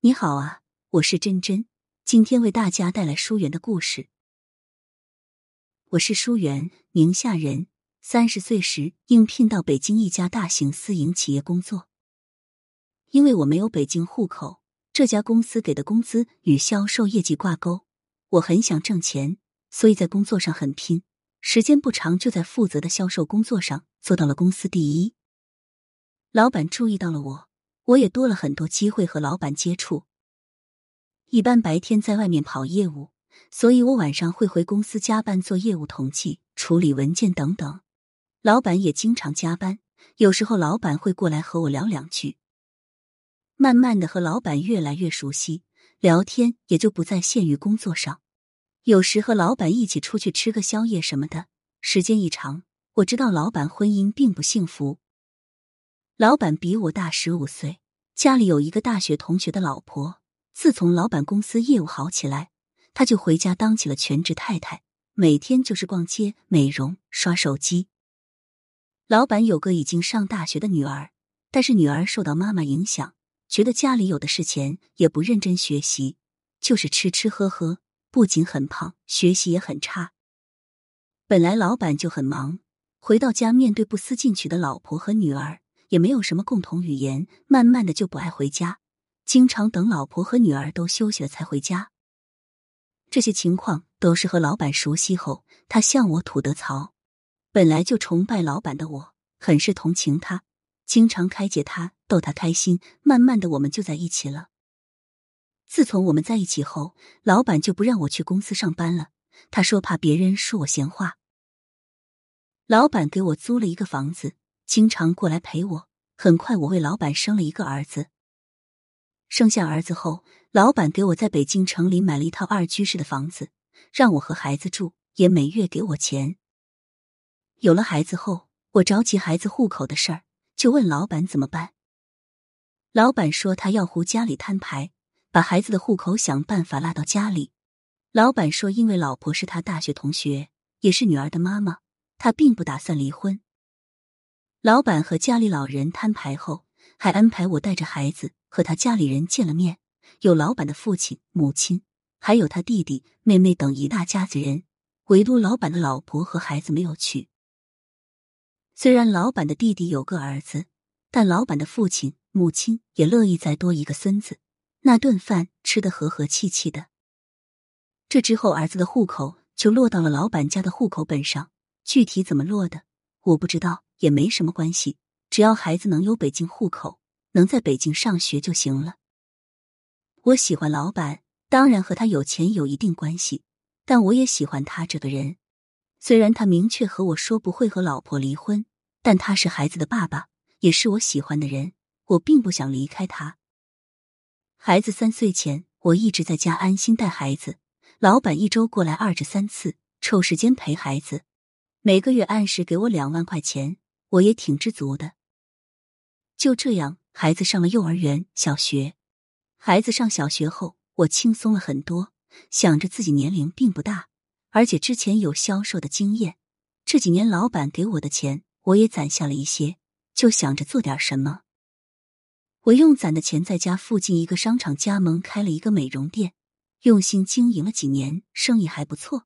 你好啊，我是真真，今天为大家带来疏远的故事。我是疏远，宁夏人，三十岁时应聘到北京一家大型私营企业工作。因为我没有北京户口，这家公司给的工资与销售业绩挂钩。我很想挣钱，所以在工作上很拼。时间不长，就在负责的销售工作上做到了公司第一。老板注意到了我。我也多了很多机会和老板接触。一般白天在外面跑业务，所以我晚上会回公司加班做业务统计、处理文件等等。老板也经常加班，有时候老板会过来和我聊两句。慢慢的和老板越来越熟悉，聊天也就不再限于工作上。有时和老板一起出去吃个宵夜什么的。时间一长，我知道老板婚姻并不幸福。老板比我大十五岁，家里有一个大学同学的老婆。自从老板公司业务好起来，他就回家当起了全职太太，每天就是逛街、美容、刷手机。老板有个已经上大学的女儿，但是女儿受到妈妈影响，觉得家里有的是钱，也不认真学习，就是吃吃喝喝，不仅很胖，学习也很差。本来老板就很忙，回到家面对不思进取的老婆和女儿。也没有什么共同语言，慢慢的就不爱回家，经常等老婆和女儿都休息了才回家。这些情况都是和老板熟悉后，他向我吐的槽。本来就崇拜老板的我，很是同情他，经常开解他，逗他开心。慢慢的，我们就在一起了。自从我们在一起后，老板就不让我去公司上班了，他说怕别人说我闲话。老板给我租了一个房子。经常过来陪我。很快，我为老板生了一个儿子。生下儿子后，老板给我在北京城里买了一套二居室的房子，让我和孩子住，也每月给我钱。有了孩子后，我着急孩子户口的事儿，就问老板怎么办。老板说他要胡家里摊牌，把孩子的户口想办法拉到家里。老板说，因为老婆是他大学同学，也是女儿的妈妈，他并不打算离婚。老板和家里老人摊牌后，还安排我带着孩子和他家里人见了面，有老板的父亲、母亲，还有他弟弟、妹妹等一大家子人，唯独老板的老婆和孩子没有去。虽然老板的弟弟有个儿子，但老板的父亲、母亲也乐意再多一个孙子，那顿饭吃得和和气气的。这之后，儿子的户口就落到了老板家的户口本上，具体怎么落的，我不知道。也没什么关系，只要孩子能有北京户口，能在北京上学就行了。我喜欢老板，当然和他有钱有一定关系，但我也喜欢他这个人。虽然他明确和我说不会和老婆离婚，但他是孩子的爸爸，也是我喜欢的人，我并不想离开他。孩子三岁前，我一直在家安心带孩子，老板一周过来二至三次，抽时间陪孩子，每个月按时给我两万块钱。我也挺知足的。就这样，孩子上了幼儿园、小学。孩子上小学后，我轻松了很多，想着自己年龄并不大，而且之前有销售的经验。这几年老板给我的钱，我也攒下了一些，就想着做点什么。我用攒的钱在家附近一个商场加盟开了一个美容店，用心经营了几年，生意还不错。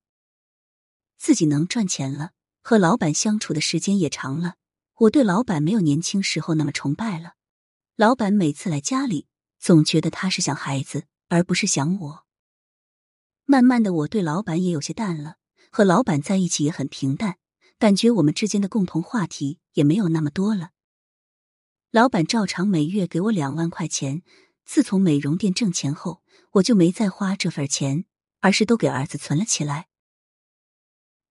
自己能赚钱了，和老板相处的时间也长了。我对老板没有年轻时候那么崇拜了。老板每次来家里，总觉得他是想孩子，而不是想我。慢慢的，我对老板也有些淡了，和老板在一起也很平淡，感觉我们之间的共同话题也没有那么多了。老板照常每月给我两万块钱。自从美容店挣钱后，我就没再花这份钱，而是都给儿子存了起来。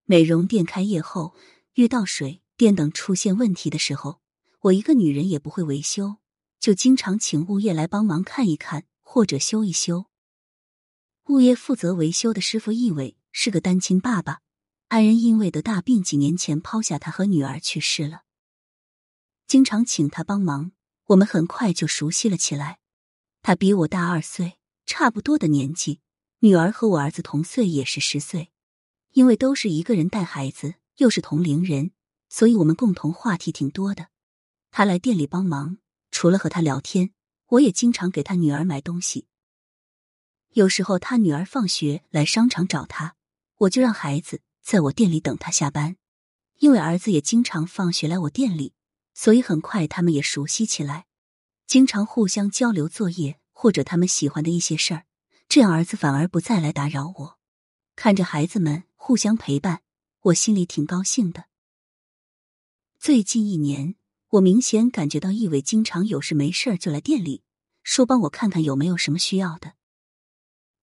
美容店开业后，遇到水。电等出现问题的时候，我一个女人也不会维修，就经常请物业来帮忙看一看或者修一修。物业负责维修的师傅易伟是个单亲爸爸，爱人因为得大病，几年前抛下他和女儿去世了。经常请他帮忙，我们很快就熟悉了起来。他比我大二岁，差不多的年纪，女儿和我儿子同岁，也是十岁。因为都是一个人带孩子，又是同龄人。所以我们共同话题挺多的。他来店里帮忙，除了和他聊天，我也经常给他女儿买东西。有时候他女儿放学来商场找他，我就让孩子在我店里等他下班。因为儿子也经常放学来我店里，所以很快他们也熟悉起来，经常互相交流作业或者他们喜欢的一些事儿。这样儿子反而不再来打扰我。看着孩子们互相陪伴，我心里挺高兴的。最近一年，我明显感觉到易伟经常有事没事儿就来店里，说帮我看看有没有什么需要的，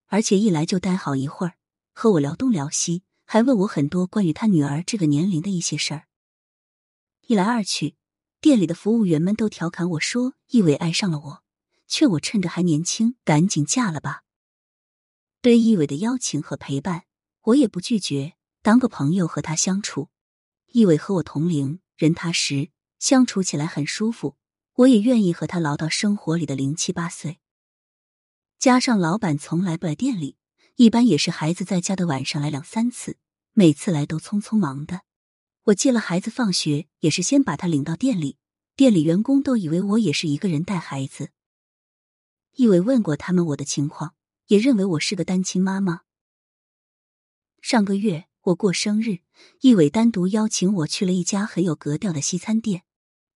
而且一来就待好一会儿，和我聊东聊西，还问我很多关于他女儿这个年龄的一些事儿。一来二去，店里的服务员们都调侃我说：“易伟爱上了我，劝我趁着还年轻，赶紧嫁了吧。”对易伟的邀请和陪伴。我也不拒绝当个朋友和他相处。易伟和我同龄，人踏实，相处起来很舒服。我也愿意和他唠到生活里的零七八碎。加上老板从来不来店里，一般也是孩子在家的晚上来两三次，每次来都匆匆忙的。我接了孩子放学，也是先把他领到店里，店里员工都以为我也是一个人带孩子。易伟问过他们我的情况，也认为我是个单亲妈妈。上个月我过生日，易伟单独邀请我去了一家很有格调的西餐店，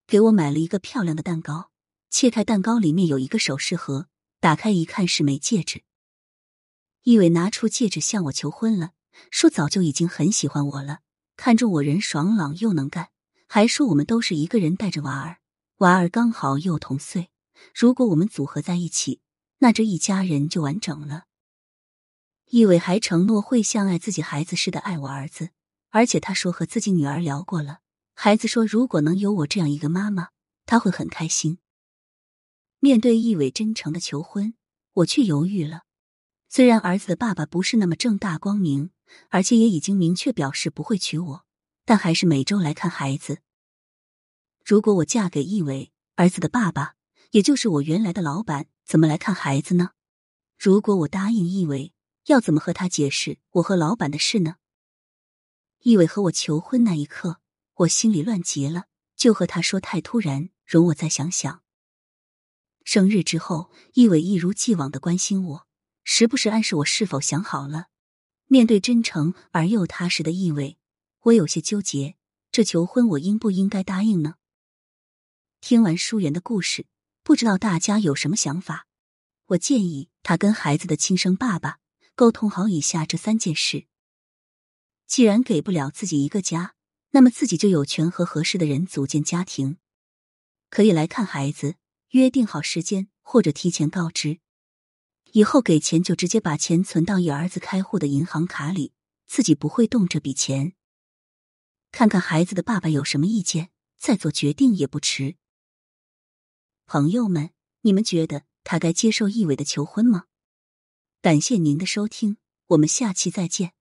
给我买了一个漂亮的蛋糕。切开蛋糕，里面有一个首饰盒，打开一看是枚戒指。易伟拿出戒指向我求婚了，说早就已经很喜欢我了，看中我人爽朗又能干，还说我们都是一个人带着娃儿，娃儿刚好又同岁，如果我们组合在一起，那这一家人就完整了。易伟还承诺会像爱自己孩子似的爱我儿子，而且他说和自己女儿聊过了，孩子说如果能有我这样一个妈妈，他会很开心。面对易伟真诚的求婚，我却犹豫了。虽然儿子的爸爸不是那么正大光明，而且也已经明确表示不会娶我，但还是每周来看孩子。如果我嫁给易伟，儿子的爸爸，也就是我原来的老板，怎么来看孩子呢？如果我答应易伟，要怎么和他解释我和老板的事呢？易伟和我求婚那一刻，我心里乱极了，就和他说太突然，容我再想想。生日之后，易伟一如既往的关心我，时不时暗示我是否想好了。面对真诚而又踏实的易伟，我有些纠结，这求婚我应不应该答应呢？听完舒媛的故事，不知道大家有什么想法？我建议他跟孩子的亲生爸爸。沟通好以下这三件事。既然给不了自己一个家，那么自己就有权和合适的人组建家庭，可以来看孩子，约定好时间或者提前告知。以后给钱就直接把钱存到以儿子开户的银行卡里，自己不会动这笔钱。看看孩子的爸爸有什么意见，再做决定也不迟。朋友们，你们觉得他该接受易伟的求婚吗？感谢您的收听，我们下期再见。